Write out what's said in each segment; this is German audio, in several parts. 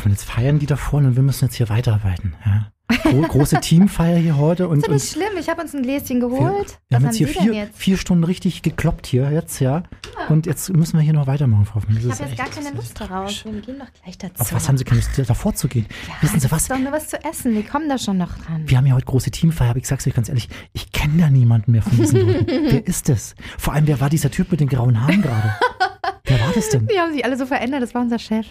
Hoffmann, jetzt feiern die da vorne und wir müssen jetzt hier weiterarbeiten. Ja. Gro große Teamfeier hier heute. Und, Ist doch und nicht schlimm, ich habe uns ein Gläschen wir, geholt. wir haben Was jetzt hier Sie denn vier, jetzt? vier Stunden richtig gekloppt hier jetzt, ja. Und jetzt müssen wir hier noch weitermachen, Frau Hoffmann. Das Ich ist habe jetzt gar keine das ist Lust tragisch. Wir gehen doch gleich dazu. Auf was haben Sie keine Lust, davor zu gehen? Wissen Sie das was? ist doch nur was zu essen. Wir kommen da schon noch dran. Wir haben ja heute große Teamfeier, aber ich sag's euch ganz ehrlich, ich kenne da niemanden mehr von diesen Leuten. wer ist das? Vor allem, wer war dieser Typ mit den grauen Haaren gerade? wer war das denn? Die haben sich alle so verändert, das war unser Chef.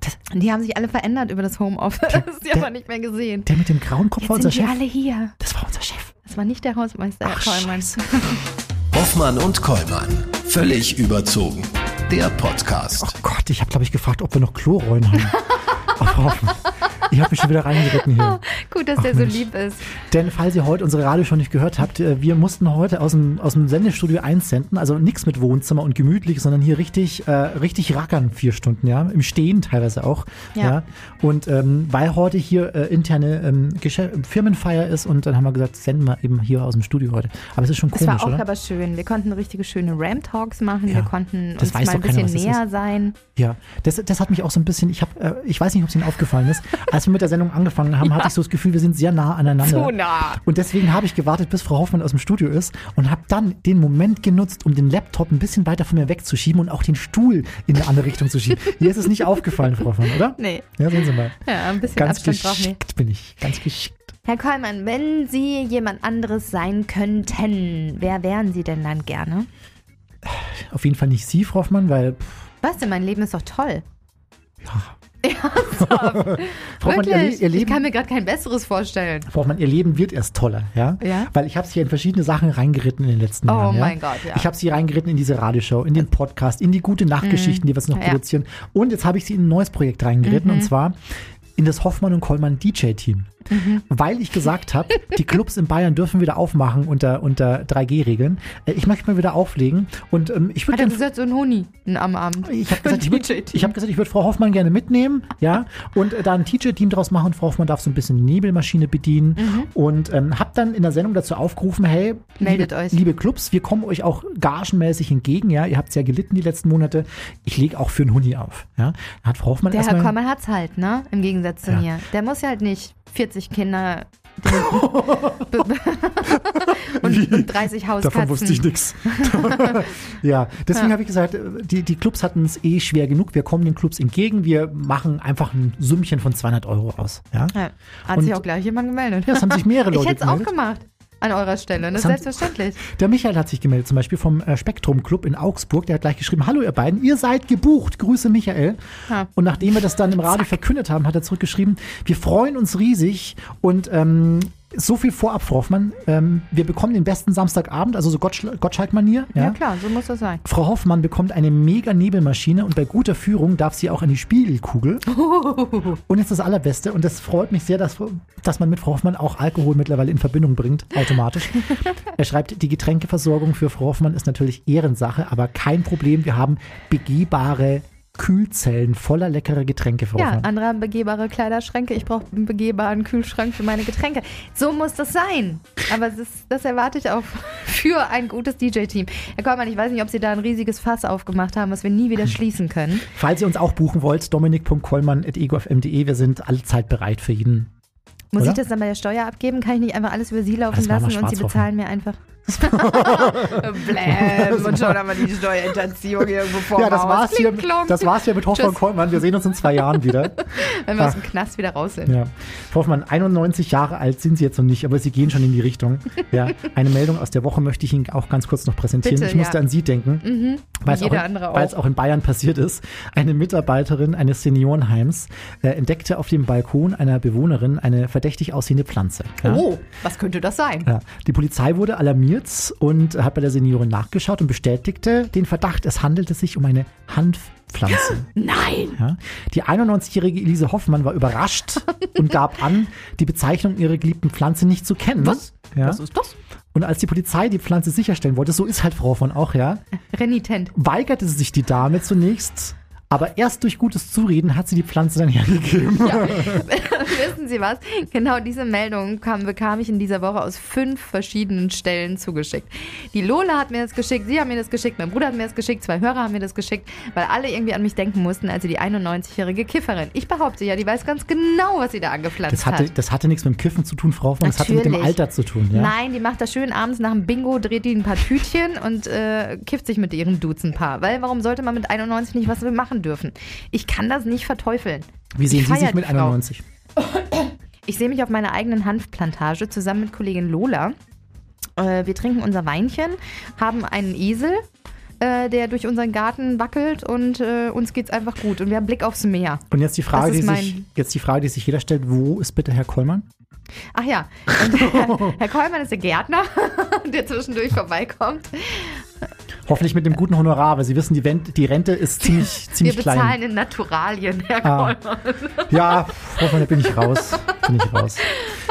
Das- die haben sich alle verändert über das Homeoffice. Die haben wir nicht mehr gesehen. Der mit dem grauen Kopf war Jetzt unser sind die Chef. alle hier. Das war unser Chef. Das war nicht der Hausmeister, Herr Ach, Kollmann. scheiße. Hoffmann und Kollmann. Völlig überzogen. Der Podcast. Oh Gott, ich habe glaube ich gefragt, ob wir noch Klorollen haben. Frau Hoffmann, ich habe mich schon wieder reingeritten hier. Gut, dass Ach, der so Mensch. lieb ist. Denn falls ihr heute unsere Radio schon nicht gehört habt, äh, wir mussten heute aus dem, aus dem Sendestudio einsenden, also nichts mit Wohnzimmer und gemütlich, sondern hier richtig, äh, richtig rackern vier Stunden, ja, im Stehen teilweise auch, ja. Ja. Und ähm, weil heute hier äh, interne ähm, Firmenfeier ist und dann haben wir gesagt, senden wir eben hier aus dem Studio heute. Aber es ist schon Es komisch, war auch oder? aber schön. Wir konnten richtige schöne Ram-Talks machen. Ja, Wir konnten das uns mal ein keiner, bisschen näher sein. Ja, das, das hat mich auch so ein bisschen, ich habe, äh, ich weiß nicht, ob es Ihnen aufgefallen ist, als wir mit der Sendung angefangen haben, hatte ich so das Gefühl, wir sind sehr nah aneinander. Zu nah. Und deswegen habe ich gewartet, bis Frau Hoffmann aus dem Studio ist und habe dann den Moment genutzt, um den Laptop ein bisschen weiter von mir wegzuschieben und auch den Stuhl in eine andere Richtung zu schieben. Mir ist es nicht aufgefallen, Frau Hoffmann, oder? Nee, Ja, sehen Sie mal. ja, ein bisschen Ganz Abstand geschickt bin ich, ganz geschickt. Herr Kollmann, wenn Sie jemand anderes sein könnten, wer wären Sie denn dann gerne? Auf jeden Fall nicht Sie, Frau Hoffmann, weil, pff, Was denn, mein Leben ist doch toll. ja. Frau Hoffmann, ihr, Wirklich? ihr ich kann mir gerade kein besseres vorstellen. Frau Hoffmann, ihr Leben wird erst toller, ja? Ja? Weil ich habe sie ja in verschiedene Sachen reingeritten in den letzten Oh Jahren. ja? mein Gott, ja. Ich habe sie reingeritten in diese Radioshow, in den Podcast, in die gute Nachtgeschichten, die wir jetzt noch Mhm. Ja. produzieren. Und jetzt habe ich sie in ein neues Projekt reingeritten Mhm. und zwar in das Hoffmann und Kollmann Mhm. Weil ich gesagt habe, die Clubs in Bayern dürfen wieder aufmachen unter, unter 3G-Regeln. Äh, Ich möchte mal wieder auflegen und ähm, ich Hat würde er gerne gesagt, so ein Huni am Abend. ich habe gesagt, ich würd- DJ-Team. ich hab gesagt, ich würde Frau Hoffmann gerne mitnehmen, ja, und äh, da ein Teacher-Team draus machen. Frau Hoffmann darf so ein bisschen Nebelmaschine bedienen und ähm, habe dann in der Sendung dazu aufgerufen, hey, Meldet liebe, euch. liebe Clubs, wir kommen euch auch gagenmäßig entgegen, ja, ihr habt ja gelitten die letzten Monate. Ich lege auch für einen Huni auf, ja. Hat Frau Hoffmann Der Herr erstmal Kollmann hat's halt, ne? Im Gegensatz zu Ja. mir. Der muss ja halt nicht 40 Kinder und, und 30 Hauskatzen. Davon wusste ich nichts. ja, deswegen Ja. habe ich gesagt, die, die Clubs hatten es eh schwer genug. Wir kommen den Clubs entgegen. Wir machen einfach ein Sümmchen von 200 Euro aus. Ja, Ja, hat Und- sich auch gleich jemand gemeldet. ja es haben sich mehrere Leute ich hätte es auch gemeldet. gemacht. An eurer Stelle, haben- selbstverständlich. Der Michael hat sich gemeldet, zum Beispiel vom äh, Spektrum Club in Augsburg. Der hat gleich geschrieben: Hallo, ihr beiden, ihr seid gebucht. Grüße, Michael. Ja. Und nachdem wir das dann im Radio verkündet haben, hat er zurückgeschrieben: Wir freuen uns riesig und ähm, so viel vorab, Frau Hoffmann. Ähm, wir bekommen den besten Samstagabend, also so Gottsch Gottschalk-Manier. Ja. klar, so muss das sein. Frau Hoffmann bekommt eine mega Nebelmaschine und bei guter Führung darf sie auch an die Spiegelkugel. Und jetzt das Allerbeste, und das freut mich sehr, dass, dass man mit Frau Hoffmann auch Alkohol mittlerweile in Verbindung bringt, automatisch. er schreibt, die Getränkeversorgung für Frau Hoffmann ist natürlich Ehrensache, aber kein Problem. Wir haben begehbare Kühlzellen voller leckerer Getränke, Frau Ja, andere haben begehbare Kleiderschränke. Ich brauche einen begehbaren Kühlschrank für meine Getränke. So muss das sein. Aber das, das erwarte ich auch für ein gutes DJ-Team. Herr Kollmann, ich weiß nicht, ob Sie da ein riesiges Fass aufgemacht haben, was wir nie wieder schließen können. Falls ihr uns auch buchen wollt, dominik.kollmann.egofm.de, wir sind allzeit bereit für jeden. Muss Oder? ich das dann bei der Steuer abgeben? Kann ich nicht einfach alles über Sie laufen lassen und Sie bezahlen mir einfach? Bläm, und schon haben wir die Steuerhinterziehung irgendwo vor Ja, das war's, hier, das war's hier mit Hoffmann. Kollmann. Wir sehen uns in zwei Jahren wieder. Wenn wir aus Ach. dem Knast wieder raus sind. Ja. Frau Hoffmann, 91 Jahre alt sind Sie jetzt noch nicht, aber Sie gehen schon in die Richtung. Ja. Eine Meldung aus der Woche möchte ich Ihnen auch ganz kurz noch präsentieren. Bitte, ich musste ja. an Sie denken, Mhm. weil es auch, auch. in Bayern passiert ist. Eine Mitarbeiterin eines Seniorenheims äh, entdeckte auf dem Balkon einer Bewohnerin eine verdächtig aussehende Pflanze. Ja. Oh, was könnte das sein? Die Polizei wurde alarmiert und hat bei der Seniorin nachgeschaut und bestätigte den Verdacht, es handelte sich um eine Hanfpflanze. Nein! Ja. Die 91-jährige Elise Hoffmann war überrascht und gab an, die Bezeichnung ihrer geliebten Pflanze nicht zu kennen. Was? Ja. Was ist das? Und als die Polizei die Pflanze sicherstellen wollte, so ist halt Frau Hoffmann auch, ja, Renitent. weigerte sich die Dame zunächst, Aber erst durch gutes Zureden hat sie die Pflanze dann hergegeben. Ja. Wissen Sie was? Genau diese Meldung kam, bekam ich in dieser Woche aus fünf verschiedenen Stellen zugeschickt. Die Lola hat mir das geschickt, Sie haben mir das geschickt, mein Bruder hat mir das geschickt, zwei Hörer haben mir das geschickt, weil alle irgendwie an mich denken mussten, also die 91-jährige Kifferin. Ich behaupte ja, die weiß ganz genau, was sie da angepflanzt Das hatte, hat. das hatte nichts mit dem Kiffen zu tun, Frau Hoffmann, das hatte mit dem. Alter zu tun. Ja? Nein, die macht das schön abends nach dem Bingo, dreht die ein paar Tütchen und äh, kifft sich mit ihrem Duzenpaar. Weil warum sollte man mit 91 nicht was machen dürfen? Ich kann das nicht verteufeln. Wie sehen Sie sich mit die Frau. 91? Ich sehe mich auf meiner eigenen Hanfplantage zusammen mit Kollegin Lola. Äh, wir trinken unser Weinchen, haben einen Esel, äh, der durch unseren Garten wackelt und äh, uns geht's einfach gut. Und wir haben Blick aufs Meer. Und jetzt die Frage, die sich, jetzt die Frage, die sich jeder stellt, wo ist bitte Herr Kollmann? Ach ja, Herr, Herr Kollmann ist der Gärtner, der zwischendurch vorbeikommt. Hoffentlich mit dem guten Honorar, weil Sie wissen, die, Wen- die Rente ist ziemlich, Wir ziemlich bezahlen klein. in Naturalien, Herr Ah. Kollmann. Ja, da bin ich raus. Bin ich raus.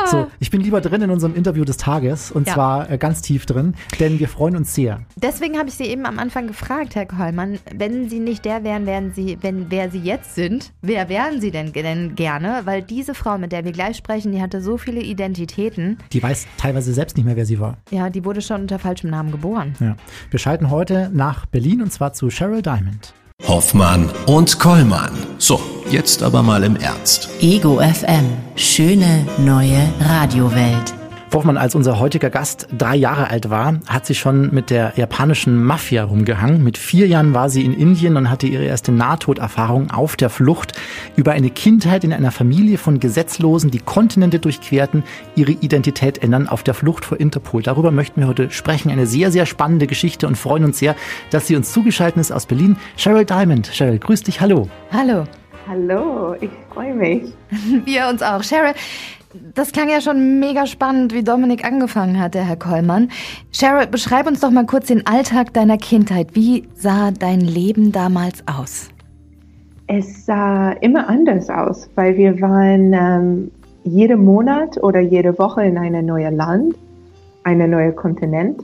So, ich bin lieber drin in unserem Interview des Tages und Ja. zwar äh, ganz tief drin, denn wir freuen uns sehr. Deswegen habe ich Sie eben am Anfang gefragt, Herr Kollmann, wenn Sie nicht der wären, wären Sie, wenn wer Sie jetzt sind, wer wären Sie denn, denn gerne? Weil diese Frau, mit der wir gleich sprechen, die hatte so viele Identitäten. Die weiß teilweise selbst nicht mehr, wer sie war. Ja, die wurde schon unter falschem Namen geboren. Ja. Wir schalten heute nach Berlin und zwar zu Cheryl Diamond. Hoffmann und Kollmann. So, jetzt aber mal im Ernst. Ego FM. Schöne neue Radiowelt. Hoffmann, als unser heutiger Gast drei Jahre alt war, hat sie schon mit der japanischen Mafia rumgehangen. Mit vier Jahren war sie in Indien und hatte ihre erste Nahtoderfahrung auf der Flucht über eine Kindheit in einer Familie von Gesetzlosen, die Kontinente durchquerten, ihre Identität ändern auf der Flucht vor Interpol. Darüber möchten wir heute sprechen. Eine sehr, sehr spannende Geschichte und freuen uns sehr, dass sie uns zugeschaltet ist aus Berlin. Cheryl Diamond. Cheryl, grüß dich. Hallo. Hallo. Hallo, ich freue mich. Wir uns auch. Cheryl, das klang ja schon mega spannend, wie Dominik angefangen hat, der Herr Kollmann. Cheryl, beschreib uns doch mal kurz den Alltag deiner Kindheit. Wie sah dein Leben damals aus? Es sah immer anders aus, weil wir waren ähm, jeden Monat oder jede Woche in einem neuen Land, einem neuen Kontinent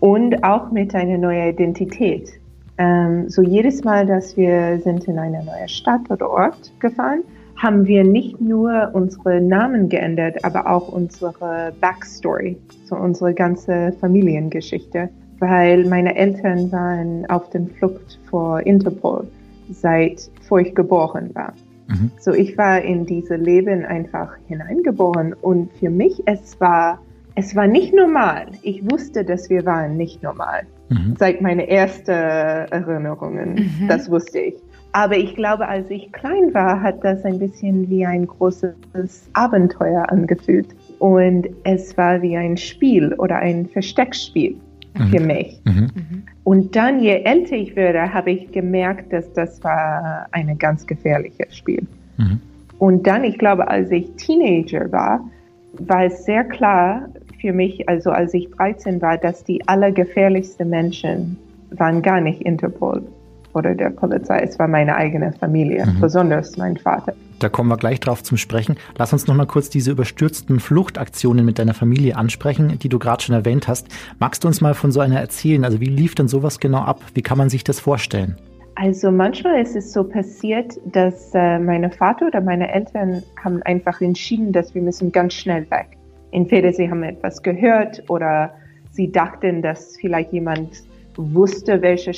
und auch mit einer neuen Identität. Ähm, so jedes Mal, dass wir sind in eine neue Stadt oder Ort gefahren, haben wir nicht nur unsere Namen geändert, aber auch unsere Backstory, so unsere ganze Familiengeschichte, weil meine Eltern waren auf der Flucht vor Interpol seit vor ich geboren war. Mhm. So ich war in diese Leben einfach hineingeboren und für mich es war es war nicht normal. Ich wusste, dass wir waren nicht normal. Mhm. Seit meine ersten Erinnerungen, das wusste ich. Aber ich glaube, als ich klein war, hat das ein bisschen wie ein großes Abenteuer angefühlt. Und es war wie ein Spiel oder ein Versteckspiel für mich. Mhm. Und dann, je älter ich wurde, habe ich gemerkt, dass das war ein ganz gefährliches Spiel. Mhm. Und dann, ich glaube, als ich Teenager war, war es sehr klar für mich, also als ich 13 war, dass die allergefährlichsten Menschen waren gar nicht Interpol oder der Polizei. Es war meine eigene Familie, besonders mein Vater. Da kommen wir gleich drauf zum Sprechen. Lass uns noch mal kurz diese überstürzten Fluchtaktionen mit deiner Familie ansprechen, die du gerade schon erwähnt hast. Magst du uns mal von so einer erzählen? Also wie lief denn sowas genau ab? Wie kann man sich das vorstellen? Also manchmal ist es so passiert, dass äh, meine Vater oder meine Eltern haben einfach entschieden, dass wir müssen ganz schnell weg. Entweder sie haben etwas gehört oder sie dachten, dass vielleicht jemand wusste, welche,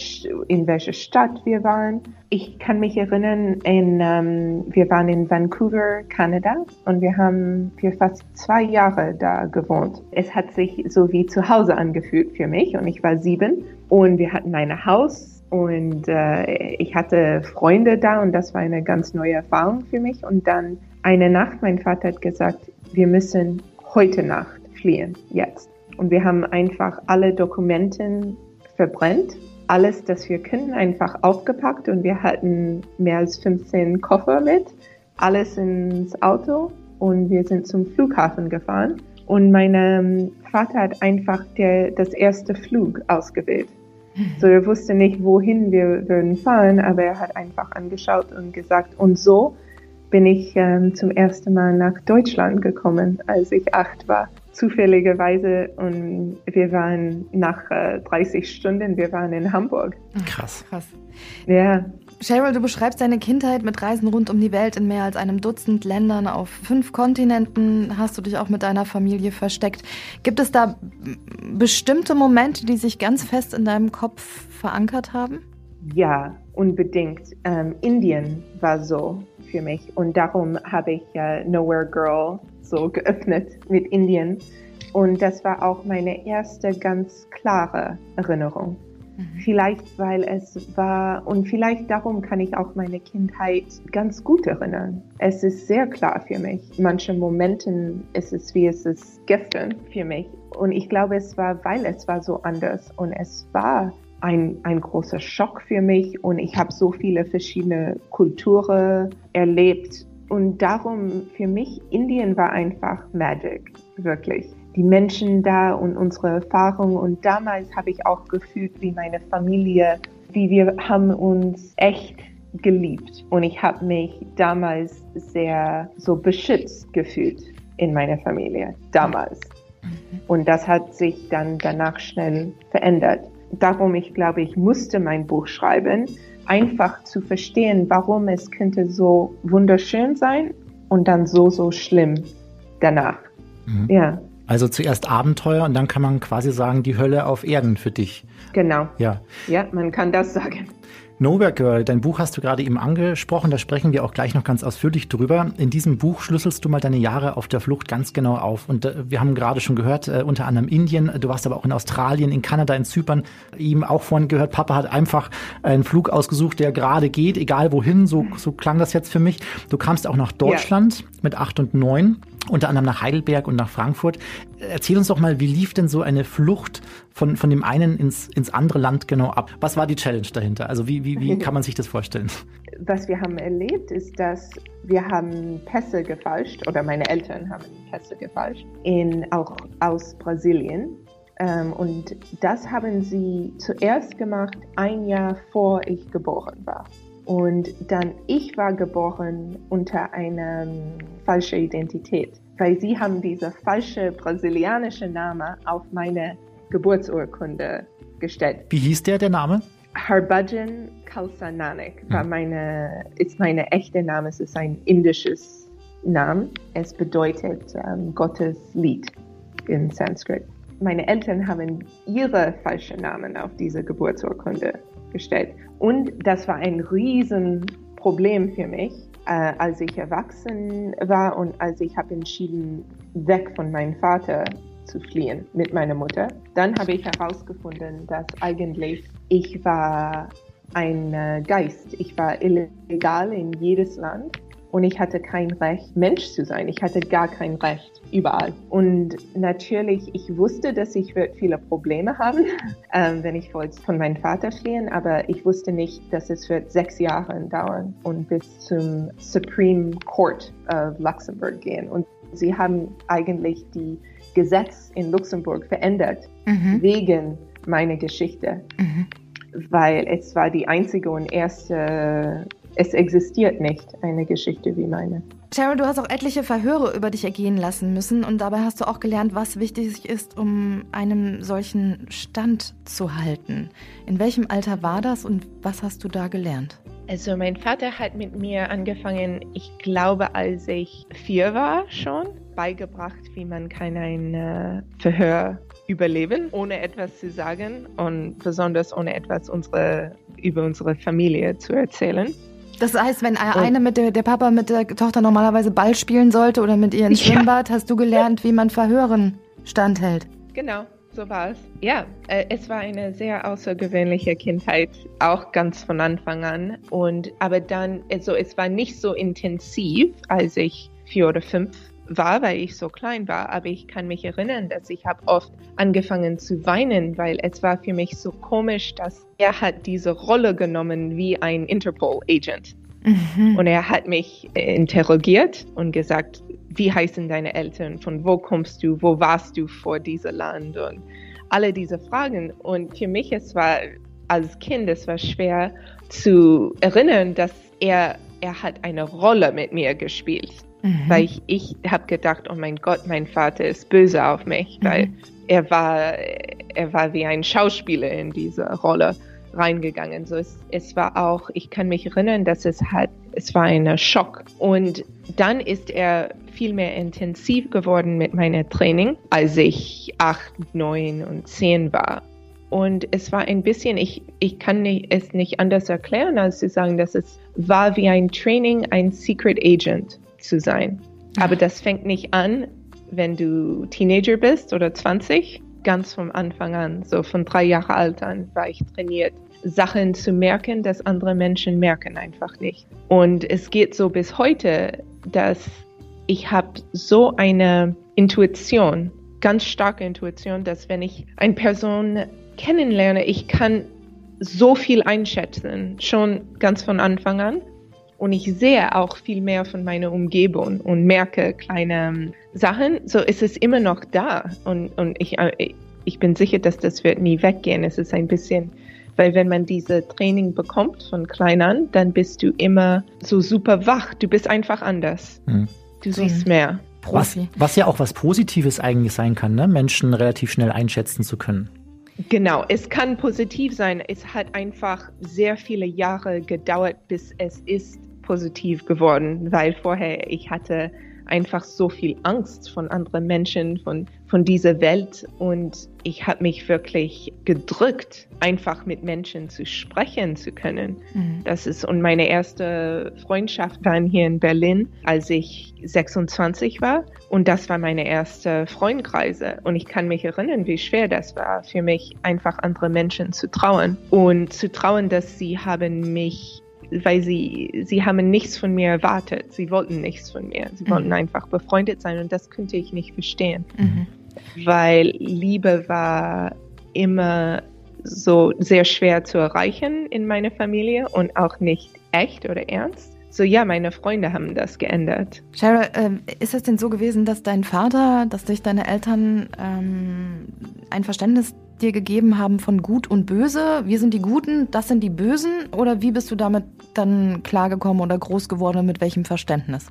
in welcher Stadt wir waren. Ich kann mich erinnern, in, ähm, wir waren in Vancouver, Kanada und wir haben für fast zwei Jahre da gewohnt. Es hat sich so wie zu Hause angefühlt für mich und ich war sieben und wir hatten ein Haus und äh, ich hatte Freunde da und das war eine ganz neue Erfahrung für mich. Und dann eine Nacht, mein Vater hat gesagt, wir müssen heute Nacht fliehen, jetzt. Und wir haben einfach alle Dokumenten verbrennt, alles, das wir können, einfach aufgepackt und wir hatten mehr als 15 Koffer mit, alles ins Auto und wir sind zum Flughafen gefahren. Und mein ähm, Vater hat einfach der, das erste Flug ausgewählt. So, er wusste nicht, wohin wir würden fahren, aber er hat einfach angeschaut und gesagt, und so bin ich ähm, zum ersten Mal nach Deutschland gekommen, als ich acht war. Zufälligerweise und wir waren nach äh, 30 Stunden, wir waren in Hamburg. Krass. Krass. Ja, Cheryl, du beschreibst deine Kindheit mit Reisen rund um die Welt in mehr als einem Dutzend Ländern auf fünf Kontinenten. Hast du dich auch mit deiner Familie versteckt? Gibt es da bestimmte Momente, die sich ganz fest in deinem Kopf verankert haben? Ja, unbedingt. Ähm, Indien war so für mich und darum habe ich äh, Nowhere Girl so geöffnet mit Indien. Und das war auch meine erste ganz klare Erinnerung. Mhm. Vielleicht, weil es war, und vielleicht darum kann ich auch meine Kindheit ganz gut erinnern. Es ist sehr klar für mich. Manche Momenten ist es wie es ist gestern für mich. Und ich glaube, es war, weil es war so anders und es war ein, ein großer Schock für mich und ich habe so viele verschiedene Kulturen erlebt und darum für mich Indien war einfach Magic, wirklich die Menschen da und unsere Erfahrung. Und damals habe ich auch gefühlt, wie meine Familie, wie wir haben uns echt geliebt. Und ich habe mich damals sehr so beschützt gefühlt in meiner Familie, damals. Mhm. Und das hat sich dann danach schnell verändert. Darum, ich glaube, ich musste mein Buch schreiben, einfach zu verstehen, warum es könnte so wunderschön sein und dann so, so schlimm danach. Mhm. Ja. Also zuerst Abenteuer und dann kann man quasi sagen, die Hölle auf Erden für dich. Genau. Ja. Ja, man kann das sagen. Nowhere Girl, dein Buch hast du gerade eben angesprochen, da sprechen wir auch gleich noch ganz ausführlich drüber. In diesem Buch schlüsselst du mal deine Jahre auf der Flucht ganz genau auf. Und äh, wir haben gerade schon gehört, äh, unter anderem Indien, du warst aber auch in Australien, in Kanada, in Zypern. Ihm auch vorhin gehört, Papa hat einfach einen Flug ausgesucht, der gerade geht, egal wohin, so, so klang das jetzt für mich. Du kamst auch nach Deutschland ja. mit acht und neun unter anderem nach Heidelberg und nach Frankfurt. Erzähl uns doch mal, wie lief denn so eine Flucht von, von dem einen ins, ins andere Land genau ab? Was war die Challenge dahinter? Also wie, wie, wie kann man sich das vorstellen? Was wir haben erlebt, ist, dass wir haben Pässe gefalscht, oder meine Eltern haben Pässe gefalscht, in, auch aus Brasilien. Ähm, und das haben sie zuerst gemacht, ein Jahr vor ich geboren war. Und dann, ich war geboren unter einer falschen Identität, weil sie haben diese falsche brasilianische Name auf meine Geburtsurkunde gestellt. Wie hieß der, der Name? Harbhajan Khalsa Nanak war hm. meine, ist meine echte Name. Es ist ein indisches Name. Es bedeutet ähm, Gottes Lied in Sanskrit. Meine Eltern haben ihre falschen Namen auf diese Geburtsurkunde gestellt. Und das war ein Riesenproblem für mich, äh, als ich erwachsen war und als ich habe entschieden, weg von meinem Vater zu fliehen mit meiner Mutter. Dann habe ich herausgefunden, dass eigentlich ich war ein äh, Geist. Ich war illegal in jedes Land und ich hatte kein Recht, Mensch zu sein. Ich hatte gar kein Recht überall. Und natürlich, ich wusste, dass ich viele Probleme haben, ähm, wenn ich wollte von meinem Vater fliehen, aber ich wusste nicht, dass es wird sechs Jahre dauern und bis zum Supreme Court of Luxemburg gehen. Und sie haben eigentlich die Gesetz in Luxemburg verändert mhm. wegen meiner Geschichte. Mhm. Weil es war die einzige und erste es existiert nicht eine Geschichte wie meine. Cheryl, du hast auch etliche Verhöre über dich ergehen lassen müssen und dabei hast du auch gelernt, was wichtig ist, um einen solchen Stand zu halten. In welchem Alter war das und was hast du da gelernt? Also mein Vater hat mit mir angefangen, ich glaube, als ich vier war schon, beigebracht, wie man kann ein äh, Verhör überleben, ohne etwas zu sagen und besonders ohne etwas unsere, über unsere Familie zu erzählen. Das heißt, wenn eine mit der, der Papa mit der Tochter normalerweise Ball spielen sollte oder mit ihr ins ja. Schwimmbad, hast du gelernt, wie man Verhören standhält. Genau, so war es. Ja, äh, es war eine sehr außergewöhnliche Kindheit, auch ganz von Anfang an. Und aber dann, also es war nicht so intensiv, als ich vier oder fünf war, weil ich so klein war, aber ich kann mich erinnern, dass ich habe oft angefangen zu weinen, weil es war für mich so komisch, dass er hat diese Rolle genommen wie ein Interpol-Agent. Mhm. Und er hat mich äh, interrogiert und gesagt, wie heißen deine Eltern, von wo kommst du, wo warst du vor diesem Land und alle diese Fragen. Und für mich, es war als Kind, es war schwer zu erinnern, dass er, er hat eine Rolle mit mir gespielt. Mhm. Weil ich, ich habe gedacht, oh mein Gott, mein Vater ist böse auf mich, mhm. weil er war, er war wie ein Schauspieler in dieser Rolle. reingegangen. So es, es war auch, ich kann mich erinnern, dass es hat, es war ein Schock. Und dann ist er viel mehr intensiv geworden mit meinem Training, als ich acht, neun und zehn war. Und es war ein bisschen, ich, ich kann nicht, es nicht anders erklären, als zu sagen, dass es war wie ein Training, ein Secret Agent zu sein. Aber das fängt nicht an, wenn du Teenager bist oder 20, ganz vom Anfang an, so von drei Jahre alt an war ich trainiert, Sachen zu merken, dass andere Menschen merken einfach nicht. Und es geht so bis heute, dass ich habe so eine Intuition, ganz starke Intuition, dass wenn ich eine Person kennenlerne, ich kann so viel einschätzen, schon ganz von Anfang an. Und ich sehe auch viel mehr von meiner Umgebung und merke kleine Sachen. So ist es immer noch da. Und, und ich, äh, ich bin sicher, dass das wird nie weggehen. Es ist ein bisschen, weil wenn man diese Training bekommt von klein an, dann bist du immer so super wach. Du bist einfach anders. Mhm. Du siehst mehr. Was, was ja auch was Positives eigentlich sein kann, ne? Menschen relativ schnell einschätzen zu können. Genau, es kann positiv sein. Es hat einfach sehr viele Jahre gedauert, bis es ist positiv geworden, weil vorher ich hatte einfach so viel Angst von anderen Menschen, von, von dieser Welt und ich habe mich wirklich gedrückt, einfach mit Menschen zu sprechen zu können. Mhm. Das ist, und meine erste Freundschaft war hier in Berlin, als ich 26 war und das war meine erste Freundkreise und ich kann mich erinnern, wie schwer das war für mich, einfach andere Menschen zu trauen und zu trauen, dass sie haben mich weil sie, sie haben nichts von mir erwartet. Sie wollten nichts von mir. Sie mhm. wollten einfach befreundet sein und das könnte ich nicht verstehen. Mhm. Weil Liebe war immer so sehr schwer zu erreichen in meiner Familie und auch nicht echt oder ernst. So ja, meine Freunde haben das geändert. Cheryl, äh, ist es denn so gewesen, dass dein Vater, dass sich deine Eltern ähm, ein Verständnis dir gegeben haben von Gut und Böse? Wir sind die Guten, das sind die Bösen? Oder wie bist du damit dann klargekommen oder groß geworden? Mit welchem Verständnis?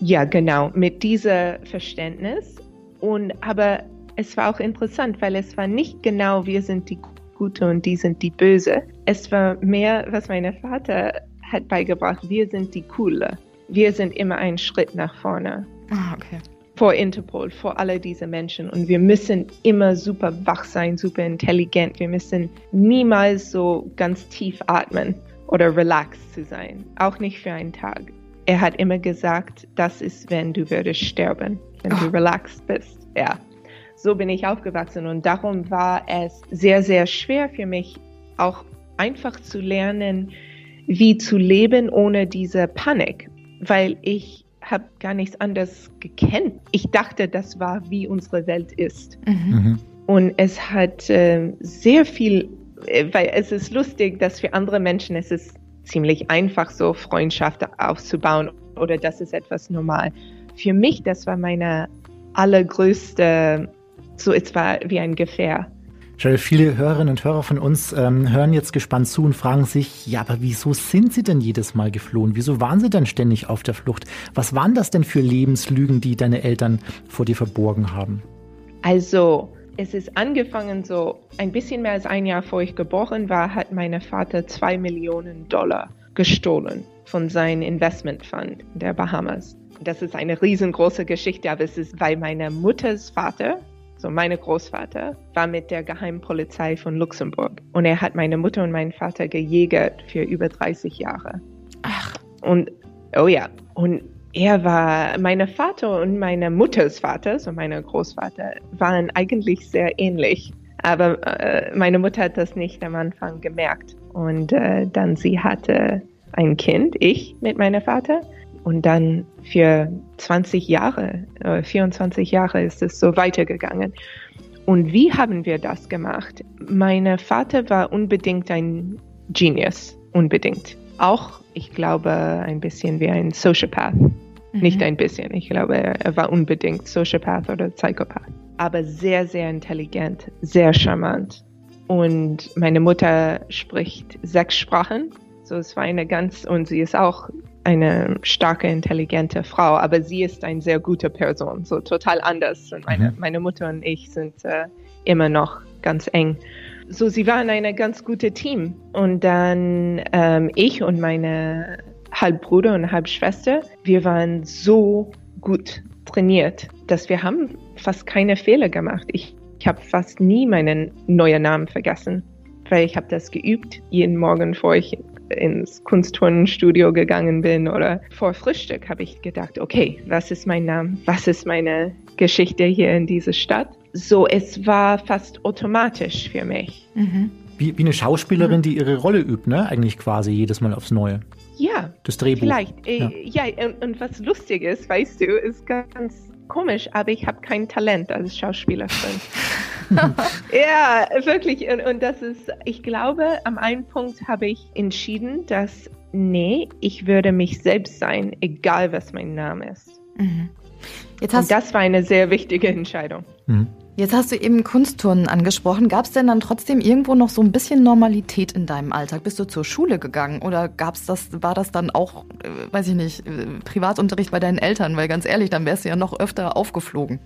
Ja, genau, mit diesem Verständnis. Und aber es war auch interessant, weil es war nicht genau, wir sind die Gute und die sind die Böse. Es war mehr, was mein Vater hat beigebracht, wir sind die Coole. Wir sind immer einen Schritt nach vorne. Ah, okay vor Interpol, vor alle diese Menschen. Und wir müssen immer super wach sein, super intelligent. Wir müssen niemals so ganz tief atmen oder relaxed zu sein. Auch nicht für einen Tag. Er hat immer gesagt, das ist, wenn du würdest sterben, wenn du oh. relaxed bist. Ja. So bin ich aufgewachsen und darum war es sehr, sehr schwer für mich, auch einfach zu lernen, wie zu leben ohne diese Panik, weil ich habe gar nichts anderes gekannt. Ich dachte, das war, wie unsere Welt ist. Mhm. mhm. Und es hat äh, sehr viel, äh, weil es ist lustig, dass für andere Menschen es ist ziemlich einfach, so Freundschaft aufzubauen oder das ist etwas normal. Für mich, das war meine allergrößte, so es war wie ein Gefähr. Viele Hörerinnen und Hörer von uns ähm, hören jetzt gespannt zu und fragen sich, ja, aber wieso sind sie denn jedes Mal geflohen? Wieso waren sie denn ständig auf der Flucht? Was waren das denn für Lebenslügen, die deine Eltern vor dir verborgen haben? Also, es ist angefangen so, ein bisschen mehr als ein Jahr vor ich geboren war, hat mein Vater zwei Millionen Dollar gestohlen von seinem Investmentfund der Bahamas. Das ist eine riesengroße Geschichte, aber es ist, weil meine Mutters Vater so mein Großvater, war mit der Geheimpolizei von Luxemburg und er hat meine Mutter und meinen Vater gejägert für über 30 Jahre. Ach. Und, oh ja, und er war, meine Vater und meine Mutters Vater, so meine Großvater, waren eigentlich sehr ähnlich. Aber äh, meine Mutter hat das nicht am Anfang gemerkt. Und äh, dann sie hatte ein Kind, ich mit meinem Vater. Und dann für 20 Jahre, äh, 24 Jahre ist es so weitergegangen. Und wie haben wir das gemacht? Mein Vater war unbedingt ein Genius, unbedingt. Auch, ich glaube, ein bisschen wie ein Sociopath. Mhm. Nicht ein bisschen, ich glaube, er war unbedingt Sociopath oder Psychopath. Aber sehr, sehr intelligent, sehr charmant. Und meine Mutter spricht sechs Sprachen. So, es war eine ganz, und sie ist auch eine starke, intelligente Frau, aber sie ist eine sehr gute Person, so total anders. Und meine, mhm. meine Mutter und ich sind äh, immer noch ganz eng. so sie waren ein ganz gutes Team. Und dann ähm, ich und meine Halbbruder und Halbschwester, wir waren so gut trainiert, dass wir haben fast keine Fehler gemacht. Ich, ich habe fast nie meinen neuen Namen vergessen, weil ich habe das geübt jeden Morgen, bevor ich ins Kunstturnenstudio gegangen bin oder vor Frühstück habe ich gedacht, okay, was ist mein Name? Was ist meine Geschichte hier in dieser Stadt? So, es war fast automatisch für mich. Mhm. Wie, wie eine Schauspielerin, mhm. die ihre Rolle übt, ne? Eigentlich quasi jedes Mal aufs Neue. Ja. Das Drehbuch. Vielleicht. Äh, ja, ja und, und, was lustig ist, weißt du, ist ganz komisch, aber ich habe kein Talent als Schauspielerin. ja, wirklich. Und, und das ist, ich glaube, am einen Punkt habe ich entschieden, dass, nee, ich würde mich selbst sein, egal was mein Name ist. Mhm. und das war eine sehr wichtige Entscheidung. Mhm. Jetzt hast du eben Kunstturnen angesprochen. Gab es denn dann trotzdem irgendwo noch so ein bisschen Normalität in deinem Alltag? Bist du zur Schule gegangen oder gab's das, war das dann auch, äh, weiß ich nicht, äh, Privatunterricht bei deinen Eltern? Weil ganz ehrlich, dann wärst du ja noch öfter aufgeflogen.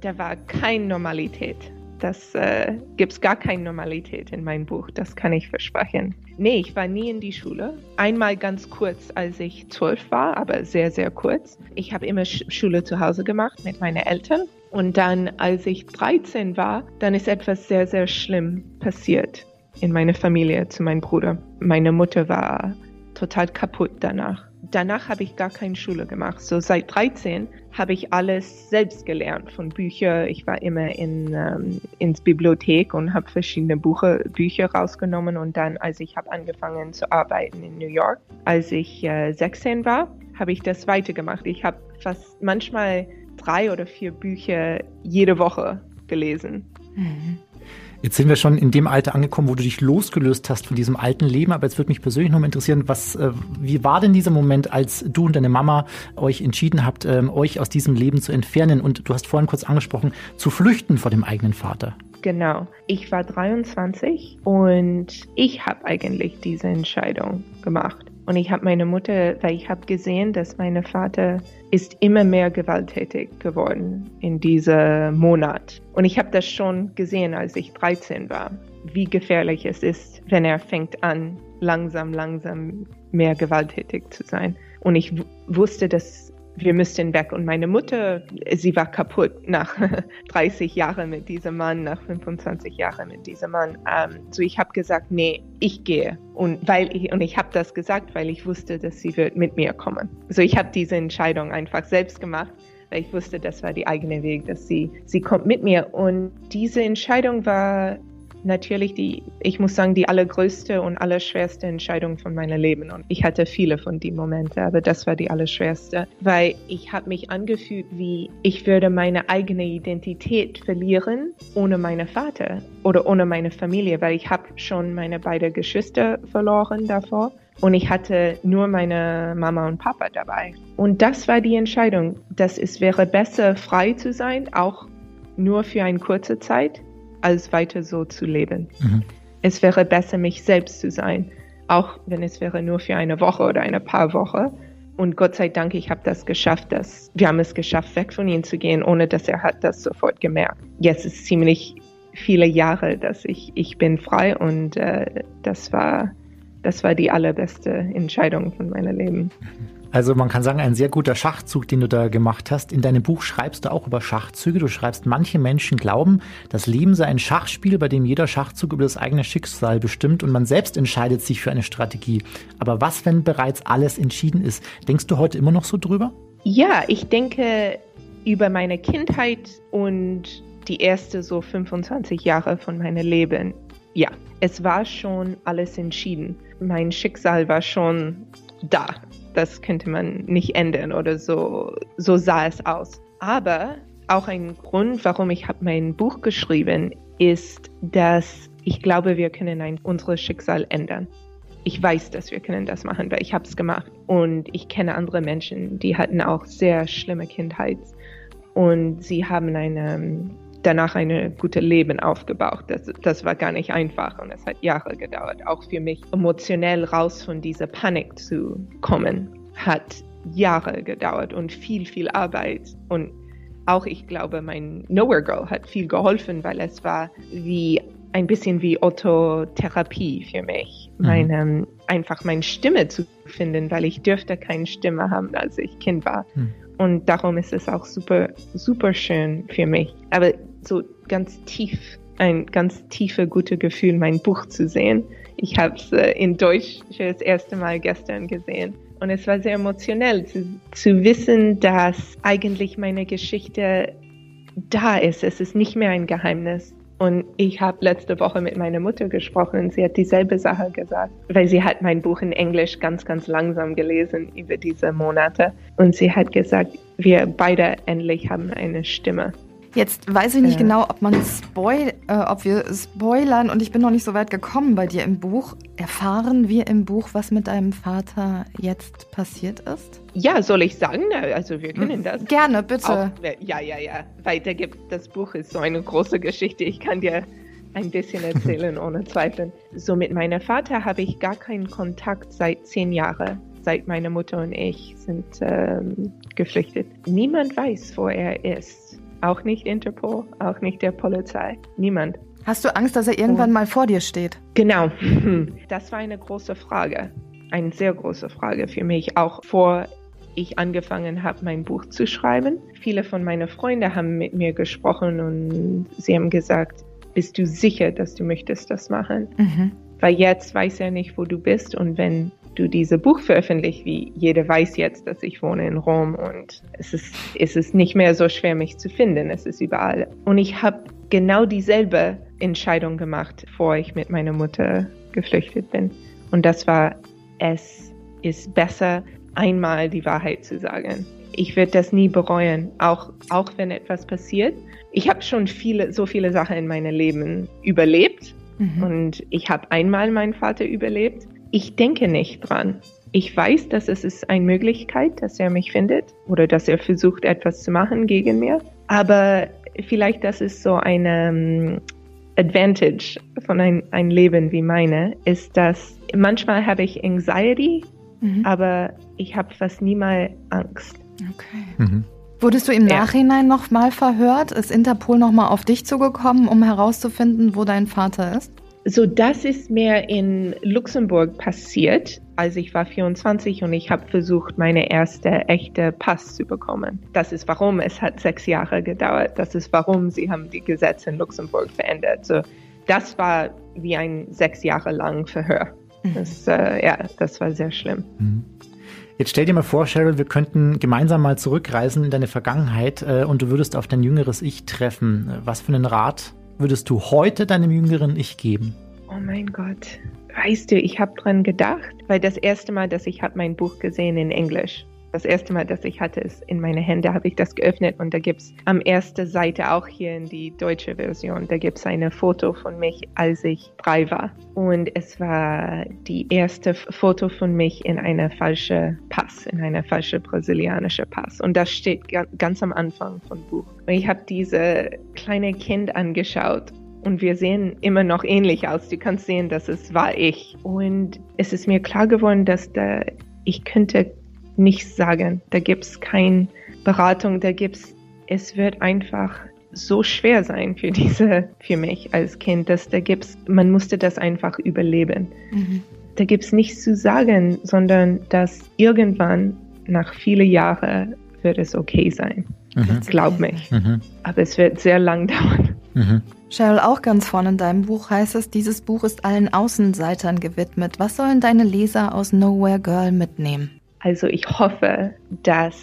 Da war keine Normalität. Das äh, gibt es gar keine Normalität in meinem Buch, das kann ich versprechen. Nee, ich war nie in die Schule. Einmal ganz kurz, als ich zwölf war, aber sehr, sehr kurz. Ich habe immer Sch Schule zu Hause gemacht mit meinen Eltern und dann, als ich 13 war, dann ist etwas sehr, sehr schlimm passiert in meiner Familie zu meinem Bruder. Meine Mutter war total kaputt danach. Danach habe ich gar keine Schule gemacht. So seit 13 habe ich alles selbst gelernt von Büchern. Ich war immer in ähm, ins Bibliothek und habe verschiedene Buche, Bücher rausgenommen und dann, als ich habe angefangen zu arbeiten in New York, als ich äh, 16 war, habe ich das weitergemacht. Ich habe fast manchmal drei oder vier Bücher jede Woche gelesen. Mhm. Jetzt sind wir schon in dem Alter angekommen, wo du dich losgelöst hast von diesem alten Leben. Aber jetzt würde mich persönlich noch mal interessieren, was, äh, wie war denn dieser Moment, als du und deine Mama euch entschieden habt, ähm, euch aus diesem Leben zu entfernen? Und du hast vorhin kurz angesprochen, zu flüchten vor dem eigenen Vater. Genau. Ich war 23 und ich habe eigentlich diese Entscheidung gemacht. Und ich habe meine Mutter, weil ich habe gesehen, dass mein Vater ist immer mehr gewalttätig geworden in diesem Monat. Und ich habe das schon gesehen, als ich 13 war, wie gefährlich es ist, wenn er fängt an, langsam, langsam mehr gewalttätig zu sein. Und ich wusste, dass wir müssten weg. Und meine Mutter, sie war kaputt nach 30 Jahren mit diesem Mann, nach 25 Jahren mit diesem Mann. Ähm, so ich habe gesagt, nee, ich gehe. Und weil ich und ich habe das gesagt, weil ich wusste, dass sie wird mit mir kommen. So ich habe diese Entscheidung einfach selbst gemacht, weil ich wusste, das war die eigene Weg, dass sie sie kommt mit mir. Und diese Entscheidung war natürlich die, ich muss sagen, die allergrößte und allerschwerste Entscheidung von meinem Leben. Und ich hatte viele von den Momenten, aber das war die allerschwerste, weil ich habe mich angefühlt, wie ich würde meine eigene Identität verlieren ohne meinen Vater oder ohne meine Familie, weil ich habe schon meine beiden Geschwister verloren davor. Und ich hatte nur meine Mama und Papa dabei. Und das war die Entscheidung, dass es wäre besser, frei zu sein, auch nur für eine kurze Zeit, als weiter so zu leben. Mhm. Es wäre besser, mich selbst zu sein, auch wenn es wäre nur für eine Woche oder eine paar Wochen. Und Gott sei Dank, ich habe das geschafft, dass wir haben es geschafft, weg von ihm zu gehen, ohne dass er hat das sofort gemerkt. Jetzt ist ziemlich viele Jahre, dass ich ich bin frei und äh, das war das war die allerbeste Entscheidung von meinem Leben. Mhm. Also man kann sagen, ein sehr guter Schachzug, den du da gemacht hast. In deinem Buch schreibst du auch über Schachzüge. Du schreibst, manche Menschen glauben, das Leben sei ein Schachspiel, bei dem jeder Schachzug über das eigene Schicksal bestimmt und man selbst entscheidet sich für eine Strategie. Aber was, wenn bereits alles entschieden ist? Denkst du heute immer noch so drüber? Ja, ich denke über meine Kindheit und die erste so 25 Jahre von meinem Leben. Ja, es war schon alles entschieden. Mein Schicksal war schon da das könnte man nicht ändern oder so, so sah es aus. Aber auch ein Grund, warum ich habe mein Buch geschrieben, ist, dass ich glaube, wir können ein, unser Schicksal ändern. Ich weiß, dass wir können das machen, weil ich habe es gemacht. Und ich kenne andere Menschen, die hatten auch sehr schlimme Kindheit. Und sie haben eine, danach ein gutes Leben aufgebaut. Das, das war gar nicht einfach und es hat Jahre gedauert. Auch für mich emotionell raus von dieser Panik zu kommen, hat Jahre gedauert und viel, viel Arbeit. Und auch ich glaube, mein Nowhere Girl hat viel geholfen, weil es war wie ein bisschen wie Otto-Therapie für mich. Mhm. Meine, einfach meine Stimme zu finden, weil ich dürfte keine Stimme haben, als ich Kind war. Mhm. Und darum ist es auch super, super schön für mich. Aber so ganz tief, ein ganz tiefe, gute Gefühl, mein Buch zu sehen. Ich habe es äh, in Deutsch für das erste Mal gestern gesehen. Und es war sehr emotionell zu, zu wissen, dass eigentlich meine Geschichte da ist. Es ist nicht mehr ein Geheimnis. Und ich habe letzte Woche mit meiner Mutter gesprochen und sie hat dieselbe Sache gesagt, weil sie hat mein Buch in Englisch ganz, ganz langsam gelesen über diese Monate. Und sie hat gesagt, wir beide endlich haben eine Stimme. Jetzt weiß ich nicht Ja. genau, ob man spoil, äh, ob wir spoilern und ich bin noch nicht so weit gekommen bei dir im Buch. Erfahren wir im Buch, was mit deinem Vater jetzt passiert ist? Ja, soll ich sagen? Also wir können das. Gerne, bitte. Auch, ja, ja, ja. Weil da gibt, das Buch ist so eine große Geschichte. Ich kann dir ein bisschen erzählen, ohne Zweifeln. So mit meinem Vater habe ich gar keinen Kontakt seit zehn Jahren. Seit meine Mutter und ich sind ähm, geflüchtet. Niemand weiß, wo er ist. Auch nicht Interpol, auch nicht der Polizei. Niemand. Hast du Angst, dass er irgendwann Oh. mal vor dir steht? Genau. Das war eine große Frage. Eine sehr große Frage für mich, auch vor ich angefangen habe, mein Buch zu schreiben. Viele von meinen Freunden haben mit mir gesprochen und sie haben gesagt, bist du sicher, dass du möchtest das machen? Mhm. Weil jetzt weiß er nicht, wo du bist und wenn du dieses Buch veröffentlicht, wie jeder weiß jetzt, dass ich wohne in Rom und es ist, es ist nicht mehr so schwer, mich zu finden. Es ist überall. Und ich habe genau dieselbe Entscheidung gemacht, bevor ich mit meiner Mutter geflüchtet bin. Und das war, es ist besser, einmal die Wahrheit zu sagen. Ich werde das nie bereuen, auch, auch wenn etwas passiert. Ich habe schon viele, so viele Sachen in meinem Leben überlebt Mhm. und ich habe einmal meinen Vater überlebt. Ich denke nicht dran. Ich weiß, dass es ist eine Möglichkeit, dass er mich findet oder dass er versucht, etwas zu machen gegen mir. Aber vielleicht das ist so eine ähm, Advantage von ein, ein Leben wie meine, ist, dass manchmal habe ich Anxiety, Mhm. aber ich habe fast niemals Angst. Okay. Mhm. Wurdest du im Ja. Nachhinein noch mal verhört? Ist Interpol noch mal auf dich zugekommen, um herauszufinden, wo dein Vater ist? So, das ist mir in Luxemburg passiert, als ich war 24 und ich habe versucht, meine erste echte Pass zu bekommen. Das ist warum es hat sechs Jahre gedauert. Das ist warum sie haben die Gesetze in Luxemburg verändert. So, das war wie ein sechs Jahre lang Verhör. Das, äh, ja, das war sehr schlimm. Jetzt stell dir mal vor, Cheryl, wir könnten gemeinsam mal zurückreisen in deine Vergangenheit äh, und du würdest auf dein jüngeres Ich treffen. Was für einen Rat würdest du heute deinem jüngeren Ich geben? Oh mein Gott. Weißt du, ich habe dran gedacht, weil das erste Mal, dass ich habe mein Buch gesehen in Englisch. Das erste Mal, dass ich hatte es in meine Hände, habe ich das geöffnet und da gibt's am ersten Seite auch hier in die deutsche Version, da gibt's eine Foto von mich, als ich drei war. Und es war die erste Foto von mich in einer falsche Pass, in einer falsche brasilianische Pass. Und das steht ga ganz am Anfang vom Buch. Und ich habe diese kleine Kind angeschaut und wir sehen immer noch ähnlich aus. Du kannst sehen, dass es war ich. Und es ist mir klar geworden, dass da, ich könnte nichts sagen. Da gibt's keine Beratung, da gibt's, es wird einfach so schwer sein für diese, für mich als Kind, dass da gibt's, man musste das einfach überleben. Mhm. Da gibt's nichts zu sagen, sondern dass irgendwann nach vielen Jahren wird es okay sein. Mhm. Glaub mich. Mhm. Aber es wird sehr lang dauern. Mhm. Cheryl, auch ganz vorne in deinem Buch heißt es, dieses Buch ist allen Außenseitern gewidmet. Was sollen deine Leser aus Nowhere Girl mitnehmen? Also ich hoffe, dass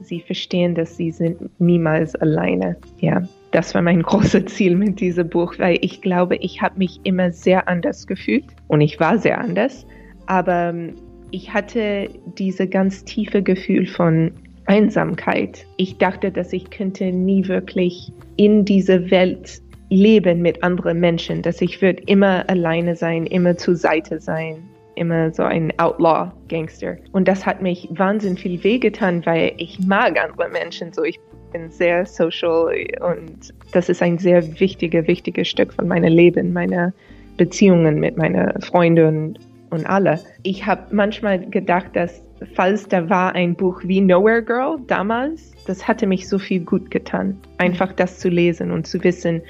sie verstehen, dass sie sind niemals alleine. Ja, das war mein großes Ziel mit diesem Buch, weil ich glaube, ich habe mich immer sehr anders gefühlt und ich war sehr anders, aber ähm, ich hatte diese ganz tiefe Gefühl von Einsamkeit. Ich dachte, dass ich könnte nie wirklich in diese Welt leben mit anderen Menschen, dass ich würde immer alleine sein, immer zur Seite sein immer so ein Outlaw-Gangster. Und das hat mich wahnsinnig viel wehgetan, weil ich mag andere Menschen so. Ich bin sehr social und das ist ein sehr wichtiges, wichtiges Stück von meinem Leben, meiner Beziehungen mit meinen Freunden und alle. Ich habe manchmal gedacht, dass falls da war ein Buch wie Nowhere Girl damals, das hatte mich so viel gut getan. Einfach das zu lesen und zu wissen,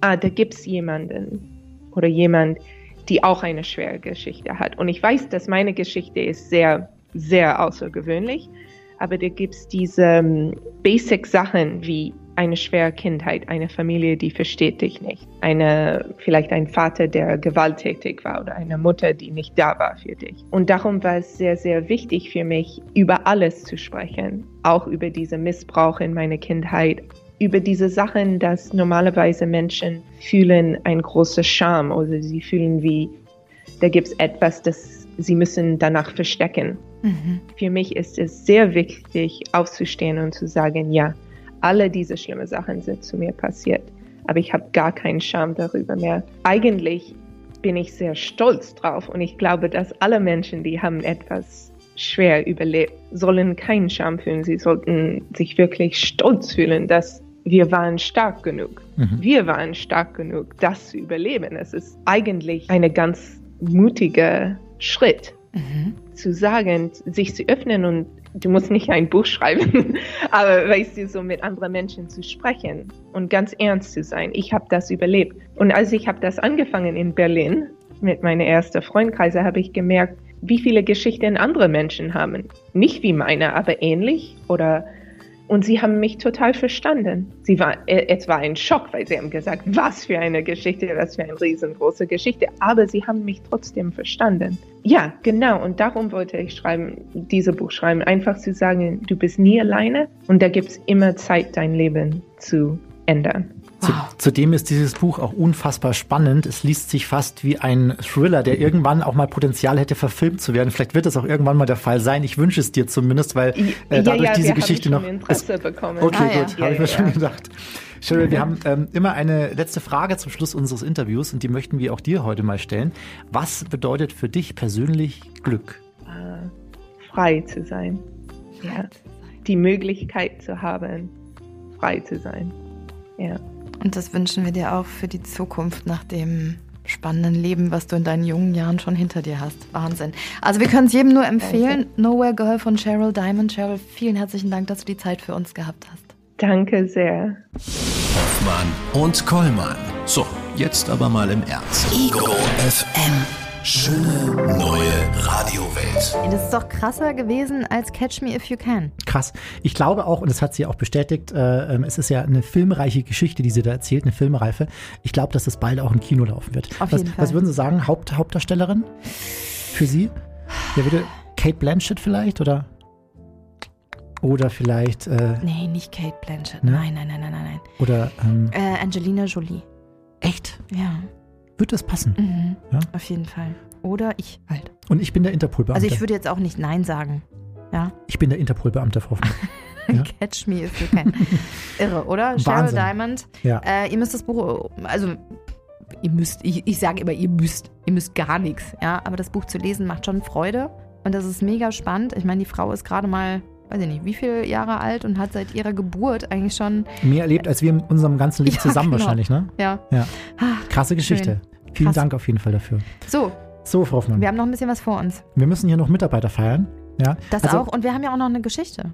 ah, da gibt's jemanden, oder jemand, die auch eine schwere Geschichte hat. Und ich weiß, dass meine Geschichte ist sehr, sehr außergewöhnlich, aber da gibt es diese um, Basic-Sachen wie eine schwere Kindheit, eine Familie, die versteht dich nicht, eine, vielleicht ein Vater, der gewalttätig war oder eine Mutter, die nicht da war für dich. Und darum war es sehr, sehr wichtig für mich, über alles zu sprechen, auch über diesen Missbrauch in meiner Kindheit, über diese Sachen, dass normalerweise Menschen fühlen ein großes Scham oder sie fühlen wie, da gibt es etwas, das sie müssen danach verstecken. Mhm. Für mich ist es sehr wichtig, aufzustehen und zu sagen, ja, alle diese schlimmen Sachen sind zu mir passiert, aber ich habe gar keinen Scham darüber mehr. Eigentlich bin ich sehr stolz drauf und ich glaube, dass alle Menschen, die haben etwas schwer überlebt, sollen keinen Scham fühlen. Sie sollten sich wirklich stolz fühlen, dass wir waren stark genug. Mhm. Wir waren stark genug, das zu überleben. Es ist eigentlich eine ganz mutige Schritt, mhm. zu sagen, sich zu öffnen und du musst nicht ein Buch schreiben, aber weißt du, so mit anderen Menschen zu sprechen und ganz ernst zu sein. Ich habe das überlebt. Und als ich habe das angefangen in Berlin mit meiner ersten Freundkreise, habe ich gemerkt, wie viele Geschichten andere Menschen haben. Nicht wie meine, aber ähnlich oder und sie haben mich total verstanden. Sie war, äh, es war ein Schock, weil sie haben gesagt, was für eine Geschichte, was für eine riesengroße Geschichte. Aber sie haben mich trotzdem verstanden. Ja, genau. Und darum wollte ich schreiben, dieses Buch schreiben. Einfach zu sagen, du bist nie alleine und da gibt es immer Zeit, dein Leben zu ändern. Zu, zudem ist dieses Buch auch unfassbar spannend. Es liest sich fast wie ein Thriller, der irgendwann auch mal Potenzial hätte, verfilmt zu werden. Vielleicht wird das auch irgendwann mal der Fall sein. Ich wünsche es dir zumindest, weil äh, dadurch ja, ja, diese Geschichte noch. Interesse bekommen. Okay, ah, gut, ja. habe ich mir schon gedacht. Cheryl, wir haben ähm, immer eine letzte Frage zum Schluss unseres Interviews und die möchten wir auch dir heute mal stellen. Was bedeutet für dich persönlich Glück? Äh, frei zu sein. Ja. Die Möglichkeit zu haben, frei zu sein. Ja. Und das wünschen wir dir auch für die Zukunft nach dem spannenden Leben, was du in deinen jungen Jahren schon hinter dir hast. Wahnsinn. Also wir können es jedem nur empfehlen. Danke. Nowhere Girl von Cheryl Diamond. Cheryl, vielen herzlichen Dank, dass du die Zeit für uns gehabt hast. Danke sehr. Hoffmann und Kollmann. So, jetzt aber mal im Ernst. Ego FM. Schöne neue Radiowelt. Das ist doch krasser gewesen als Catch Me If You Can. Krass. Ich glaube auch, und das hat sie auch bestätigt, äh, ähm, es ist ja eine filmreiche Geschichte, die sie da erzählt, eine Filmreife. Ich glaube, dass das bald auch im Kino laufen wird. Auf was, jeden Fall. was würden Sie sagen, Haupt, Hauptdarstellerin für Sie? Wer würde Kate Blanchett vielleicht oder? Oder vielleicht. Äh, nee, nicht Kate Blanchett. Ne? Nein, nein, nein, nein, nein. Oder. Ähm, äh, Angelina Jolie. Echt? Ja. Wird das passen? Mhm, ja? Auf jeden Fall. Oder ich halt. Und ich bin der Interpol-Beamte. Also ich würde jetzt auch nicht Nein sagen. Ja? Ich bin der Interpol-Beamte, Frau. Ja? Catch me if you can. Irre, oder? Cheryl Diamond. Ja. Äh, ihr müsst das Buch, also ihr müsst, ich, ich sage immer, ihr müsst, ihr müsst gar nichts, ja. Aber das Buch zu lesen macht schon Freude und das ist mega spannend. Ich meine, die Frau ist gerade mal weiß ich nicht, wie viele Jahre alt und hat seit ihrer Geburt eigentlich schon. Mehr erlebt als wir in unserem ganzen Leben ja, zusammen genau. wahrscheinlich, ne? Ja. ja. Krasse Geschichte. Schön. Vielen Krass. Dank auf jeden Fall dafür. So. So, Frau Hoffmann. Wir haben noch ein bisschen was vor uns. Wir müssen hier noch Mitarbeiter feiern. Ja. Das also, auch. Und wir haben ja auch noch eine Geschichte.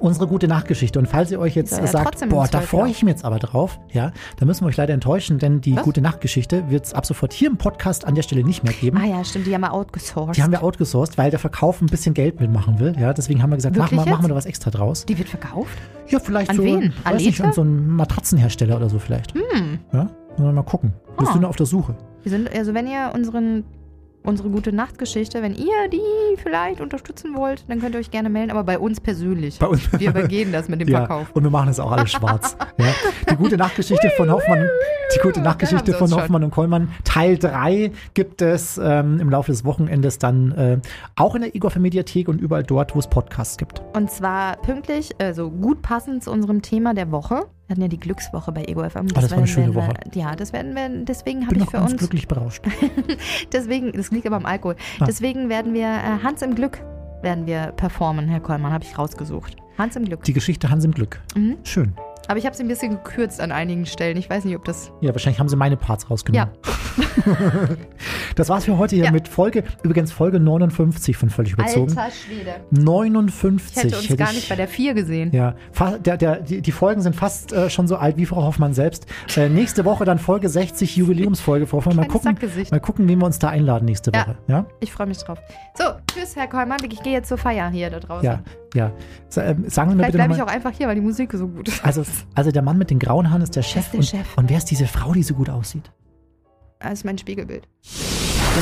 Unsere gute Nachtgeschichte. Und falls ihr euch jetzt ja, sagt, boah, da freue ich mich jetzt aber drauf, ja, dann müssen wir euch leider enttäuschen, denn die Was? gute Nachtgeschichte wird es ab sofort hier im Podcast an der Stelle nicht mehr geben. Ah ja, stimmt, die haben wir outgesourced. Die haben wir outgesourced, weil der Verkauf ein bisschen Geld mitmachen will. Ja, deswegen haben wir gesagt, machen wir, machen wir da was extra draus. Die wird verkauft? Ja, vielleicht an so, wen? Weiß nicht, an so einen Matratzenhersteller oder so vielleicht. Hm. Ja, mal gucken. Wir ah. sind nur auf der Suche. Wir sind, also wenn ihr unseren unsere gute Nachtgeschichte. Wenn ihr die vielleicht unterstützen wollt, dann könnt ihr euch gerne melden, aber bei uns persönlich. Bei uns. Wir übergehen das mit dem ja, Verkauf. Und wir machen das auch alles schwarz. ja. Die gute Nachtgeschichte von Hoffmann, die gute Nachtgeschichte von Hoffmann und Kollmann. Teil 3 gibt es ähm, im Laufe des Wochenendes dann äh, auch in der Igor Mediathek und überall dort, wo es Podcasts gibt. Und zwar pünktlich, also gut passend zu unserem Thema der Woche. Wir hatten ja die Glückswoche bei Ego FM. Das, oh, das war eine schöne Woche. ja, das werden wir, deswegen habe ich für uns. glücklich berauscht. deswegen, das liegt aber am Alkohol. Ah. Deswegen werden wir äh, Hans im Glück werden wir performen, Herr Kollmann, habe ich rausgesucht. Hans im Glück. Die Geschichte Hans im Glück. Mhm. Schön. Aber ich habe sie ein bisschen gekürzt an einigen Stellen. Ich weiß nicht, ob das. Ja, wahrscheinlich haben sie meine Parts rausgenommen. das war's für heute hier Ja. mit Folge, übrigens Folge 59 von Völlig überzogen. Alter Schwede. 59. Ich hätte uns hätte gar ich- nicht bei der 4 gesehen. Ja, der, der, die, die Folgen sind fast äh, schon so alt wie Frau Hoffmann selbst. Äh, nächste Woche dann Folge 60, Jubiläumsfolge, Frau Hoffmann. Mal gucken, mal gucken, wen wir uns da einladen nächste Ja. Woche. Ja, Ich freue mich drauf. So, tschüss, Herr Kollmann. Ich gehe jetzt zur Feier hier da draußen. ja, ja. Ähm, sagen Sie mir Vielleicht bitte bleibe ich auch einfach hier, weil die Musik so gut ist. Also, also der Mann mit den grauen Haaren ist der Chef. der und, Chef. und wer ist diese Frau, die so gut aussieht? Das ist mein Spiegelbild.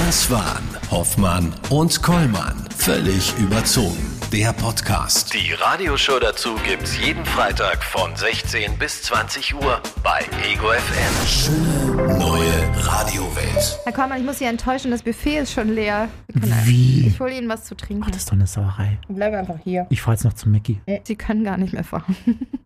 Das waren Hoffmann und Kollmann. Völlig überzogen. Der Podcast. Die Radioshow dazu gibt's jeden Freitag von 16 bis 20 Uhr bei Ego FM. Schöne neue Radiowelt. Herr Kollmann, ich muss Sie enttäuschen, das Buffet ist schon leer. Wie? Ich hole Ihnen was zu trinken. Ach, das ist doch eine Sauerei. Bleib einfach hier. Ich fahre jetzt noch zum Mickey. Sie können gar nicht mehr fahren.